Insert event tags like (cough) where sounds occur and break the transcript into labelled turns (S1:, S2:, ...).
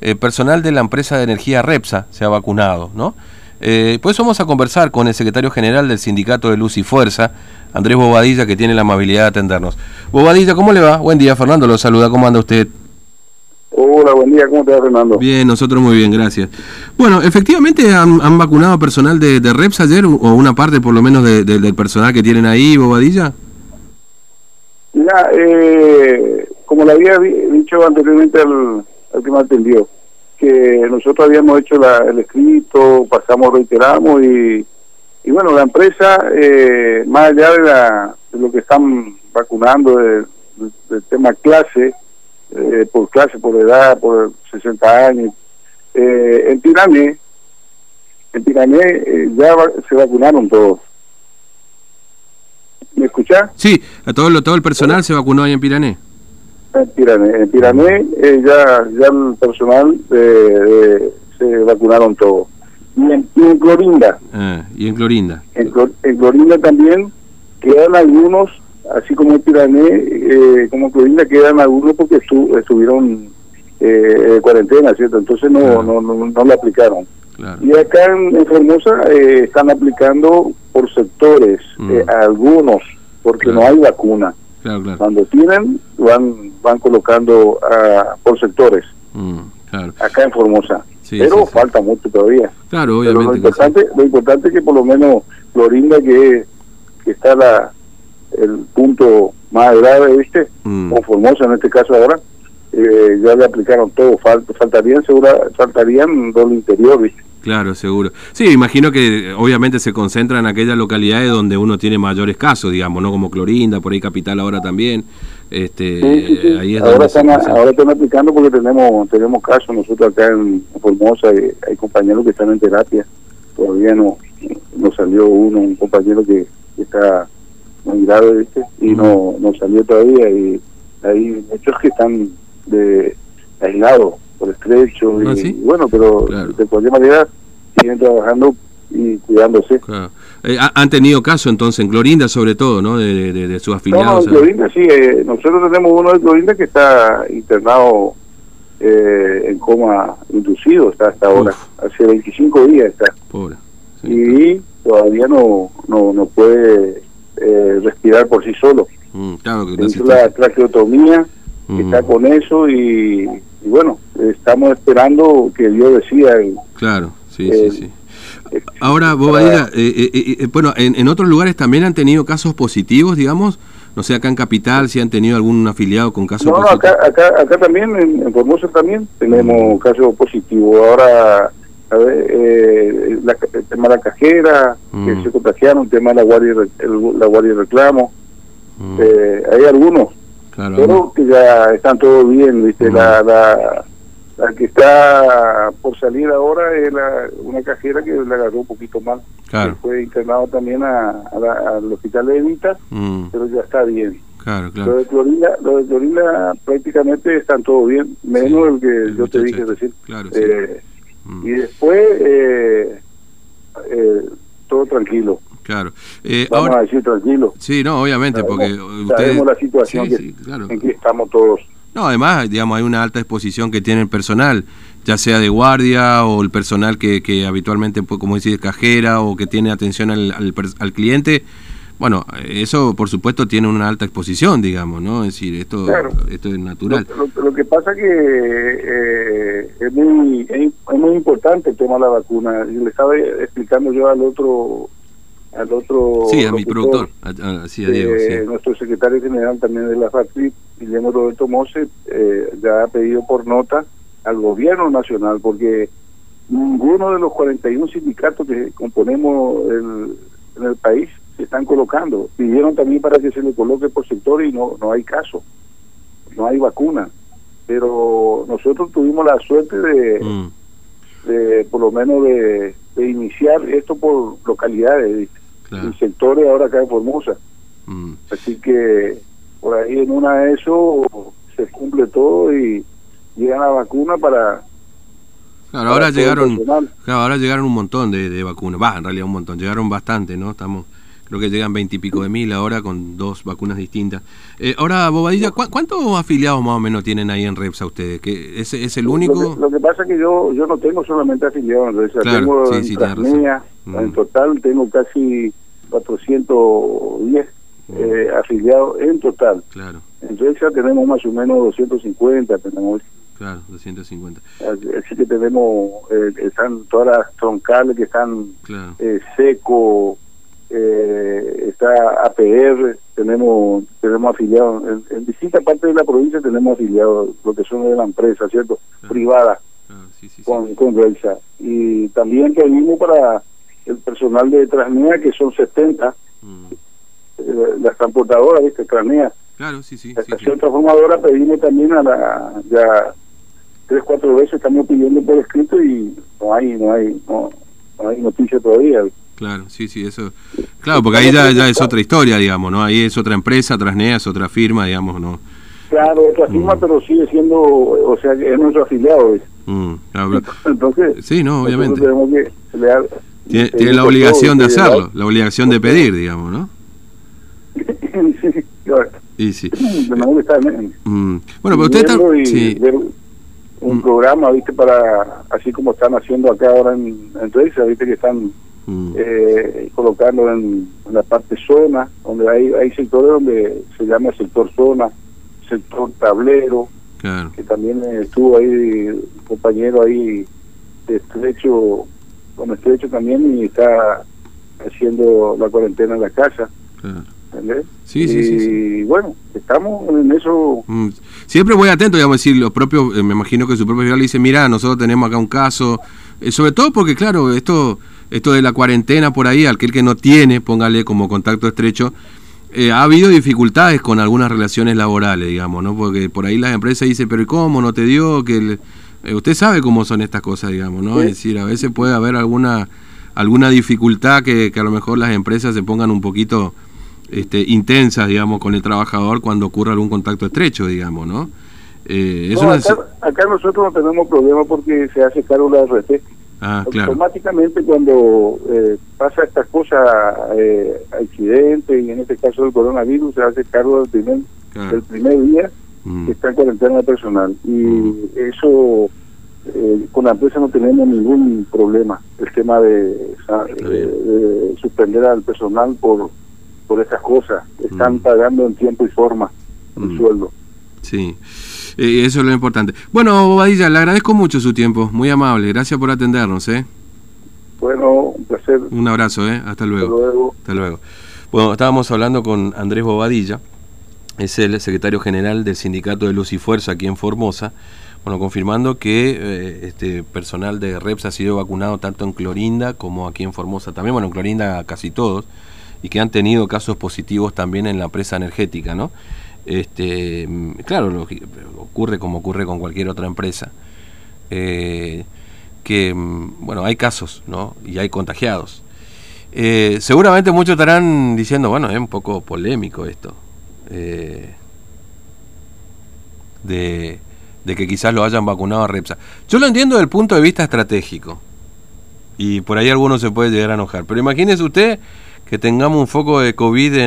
S1: eh, personal de la empresa de energía Repsa se ha vacunado, ¿no? Eh, pues vamos a conversar con el secretario general del Sindicato de Luz y Fuerza, Andrés Bobadilla, que tiene la amabilidad de atendernos. Bobadilla, ¿cómo le va? Buen día, Fernando, lo saluda, ¿cómo anda usted?
S2: Hola, buen día, ¿cómo te va, Fernando?
S1: Bien, nosotros muy bien, gracias. Bueno, efectivamente han, vacunado personal de, de, Reps ayer, o una parte por lo menos del personal que tienen ahí, Bobadilla.
S2: Mira, eh, como le había dicho anteriormente al, al que me atendió, que nosotros habíamos hecho el escrito, pasamos, reiteramos y, y bueno, la empresa, eh, más allá de, la, de, lo que están vacunando del tema clase, eh, por clase, por edad, por 60 años, eh, en Pirané, en Pirané eh, ya se vacunaron todos. ¿Me escuchás?
S1: Sí, a todo, todo el personal se vacunó ahí en Pirané
S2: en Pirané. En Pirané eh, ya, ya el personal eh, se vacunaron todos. Y en, Clorinda.
S1: Ah, y en Clorinda.
S2: En, Clorinda también quedan algunos, así como en Pirané, eh, como en Clorinda quedan algunos porque estuvieron eh, cuarentena, ¿cierto? Entonces no, no, no, no, le aplicaron. Y acá en, Formosa están aplicando por sectores, mm. algunos, porque no hay vacuna. Cuando tienen, van van colocando uh, por sectores. Mm, acá en Formosa. Pero falta mucho todavía.
S1: Claro, obviamente.
S2: lo importante, lo importante es que por lo menos Florinda, que, que está la, el punto más grave, ¿viste? Mm. O Formosa en este caso ahora, eh, ya le aplicaron todo. faltarían, segura, faltarían doble interior, ¿viste?
S1: Claro, seguro. Sí, imagino que obviamente se concentra en aquellas localidades donde uno tiene mayores casos, digamos, ¿no? Como Clorinda, por ahí Capital ahora también. Este,
S2: Ahí ahora, están, ahora están aplicando porque tenemos tenemos casos nosotros acá en Formosa, hay, hay compañeros que están en terapia. Todavía no, no salió uno, un compañero que, está muy grave, ¿viste? Y no, no salió todavía. Y hay muchos que están de aislados por estrecho y, ¿Ah, bueno pero de cualquier manera siguen trabajando y cuidándose.
S1: Eh, han tenido caso entonces en Clorinda sobre todo no de, de, sus afiliados
S2: no, en Clorinda sí eh, nosotros tenemos uno de Clorinda que está internado eh, en coma inducido está hasta ahora. Hace 25 días está. Pobre. y todavía no no, no puede respirar por sí solo. Mm, claro que la traqueotomía está con eso y y bueno, estamos esperando que Dios decía.
S1: claro, sí, sí, sí. Ahora, Bobadilla, eh, eh, eh, bueno, en, en, otros lugares también han tenido casos positivos, digamos, no sé, acá en Capital, si han tenido algún afiliado con casos
S2: positivos. No, acá, acá, acá también, en, Formosa también, tenemos casos positivos. Ahora, a ver, eh, el tema de la cajera, que mm. se contagiaron, el tema de la guardia, el, la guardia de reclamo, mm. hay algunos pero que ya están todos bien, ¿viste? La, la, la, que está por salir ahora es la, una cajera que le agarró un poquito mal. Claro. fue internado también a, al hospital de Evita, mm. pero ya está bien.
S1: Claro, claro.
S2: Lo de Clorinda, lo de prácticamente están todos bien, menos el que yo te dije decir.
S1: Claro,
S2: eh, mm. Y después, eh, eh, todo tranquilo.
S1: Claro.
S2: Eh, Vamos a decir tranquilo.
S1: Sí, no, obviamente, porque
S2: ustedes... Sabemos la situación en que estamos todos.
S1: No, además, digamos, hay una alta exposición que tiene el personal, ya sea de guardia o el personal que, que habitualmente, pues, como decís, cajera o que tiene atención al, al, cliente. Bueno, eso por supuesto tiene una alta exposición, digamos, ¿no? Es decir, esto, esto es natural.
S2: Lo, que pasa que eh, es, muy, es, muy importante el tema de la vacuna. Le estaba explicando yo al otro al otro
S1: sí a mi productor sí, a Diego,
S2: sí. nuestro secretario general también de la FACTRI Guillermo Roberto Mose eh, ya ha pedido por nota al gobierno nacional porque ninguno de los 41 sindicatos que componemos el, en el país se están colocando pidieron también para que se le coloque por sector y no no hay caso no hay vacuna pero nosotros tuvimos la suerte de, mm. de por lo menos de, de iniciar esto por localidades claro. sectores ahora acá en Formosa. Mm. Así que por ahí en una de eso se cumple todo y llega la vacuna para...
S1: Claro, ahora llegaron, claro, ahora llegaron un montón de, vacunas, va, en realidad un montón, llegaron bastante, ¿no? Estamos creo que llegan veintipico de mil ahora con dos vacunas distintas. Eh, ahora, Bobadilla, ¿cuántos afiliados más o menos tienen ahí en Repsa ustedes? ¿Que es, es el único?
S2: Lo que, pasa es que yo yo no tengo solamente afiliados en Repsa, tengo en, sí, en total tengo casi 410 mm. eh, afiliados en total.
S1: Claro.
S2: Entonces ya tenemos más o menos 250, tenemos
S1: Claro, 250.
S2: Así que tenemos, eh, están todas las troncales que están eh, seco, eh, está APR, tenemos tenemos afiliados, en, distintas partes de la provincia tenemos afiliados, lo que son de la empresa, ¿cierto? Privada, con, con Y también pedimos para el personal de Transmea, que son 70, mm. eh, las transportadoras, ¿viste? Transmea.
S1: Claro, sí, sí.
S2: La estación transformadora pedimos también a la, ya tres, cuatro veces estamos pidiendo por escrito y no hay, no hay, no, no hay noticia todavía.
S1: Claro, sí, sí, eso. Claro, porque ahí ya, ya es otra historia, digamos, ¿no? Ahí es otra empresa, Trasnea es otra firma, digamos, ¿no?
S2: Claro, otra firma, mm. pero sigue siendo, o sea, es nuestro afiliado. Mm, (laughs) Entonces,
S1: sí, no, obviamente.
S2: Tenemos que
S1: tiene, tiene la obligación de hacerlo, la obligación de pedir, digamos, ¿no? (laughs)
S2: sí, claro.
S1: Y sí. (clears throat)
S2: Mm.
S1: Bueno, pero usted está... Sí
S2: un programa, ¿viste? Para, así como están haciendo acá ahora en, en ¿viste? Que están mm. eh, colocando en, la parte zona, donde hay, hay sectores donde se llama sector zona, sector tablero, que también estuvo ahí un compañero ahí de estrecho, con estrecho también y está haciendo la cuarentena en la casa.
S1: Sí, sí, sí,
S2: Y bueno, estamos en eso.
S1: Mm. Siempre voy atento, digamos, decir, los propios, eh, me imagino que su propio le dice, mira, nosotros tenemos acá un caso, eh, sobre todo porque, claro, esto esto de la cuarentena por ahí, aquel que no tiene, póngale como contacto estrecho, eh, ha habido dificultades con algunas relaciones laborales, digamos, ¿no? Porque por ahí las empresas dicen, pero ¿cómo no te dio? que Usted sabe cómo son estas cosas, digamos, ¿no? Es decir, a veces puede haber alguna alguna dificultad que, que a lo mejor las empresas se pongan un poquito este, intensas, digamos, con el trabajador cuando ocurre algún contacto estrecho, digamos, ¿no?
S2: Eh, acá, nosotros no tenemos problema porque se hace cargo la RT.
S1: Ah, claro.
S2: Automáticamente cuando eh, pasa estas cosas, eh, accidente y en este caso el coronavirus, se hace cargo del primer, del primer día mm. que está en cuarentena personal. Y mm. eso, eh, con la empresa no tenemos ningún problema. El tema de, de suspender al personal por por esas cosas. Están mm. pagando en tiempo y forma el mm. sueldo.
S1: Sí, eh, eso es lo importante. Bueno, Bobadilla, le agradezco mucho su tiempo, muy amable. Gracias por atendernos. ¿eh?
S2: Bueno, un placer.
S1: Un abrazo, ¿eh? Hasta luego. Hasta luego. Hasta luego. Bueno, estábamos hablando con Andrés Bobadilla, es el secretario general del Sindicato de Luz y Fuerza aquí en Formosa. Bueno, confirmando que eh, este personal de REPS ha sido vacunado tanto en Clorinda como aquí en Formosa también. Bueno, en Clorinda casi todos y que han tenido casos positivos también en la presa energética, ¿no? Este, claro, ocurre como ocurre con cualquier otra empresa, eh, que, bueno, hay casos, ¿no? Y hay contagiados. Eh, seguramente muchos estarán diciendo, bueno, es un poco polémico esto, eh, de, que quizás lo hayan vacunado a Repsa. Yo lo entiendo desde el punto de vista estratégico, y por ahí algunos se puede llegar a enojar, pero imagínese usted que tengamos un foco de COVID en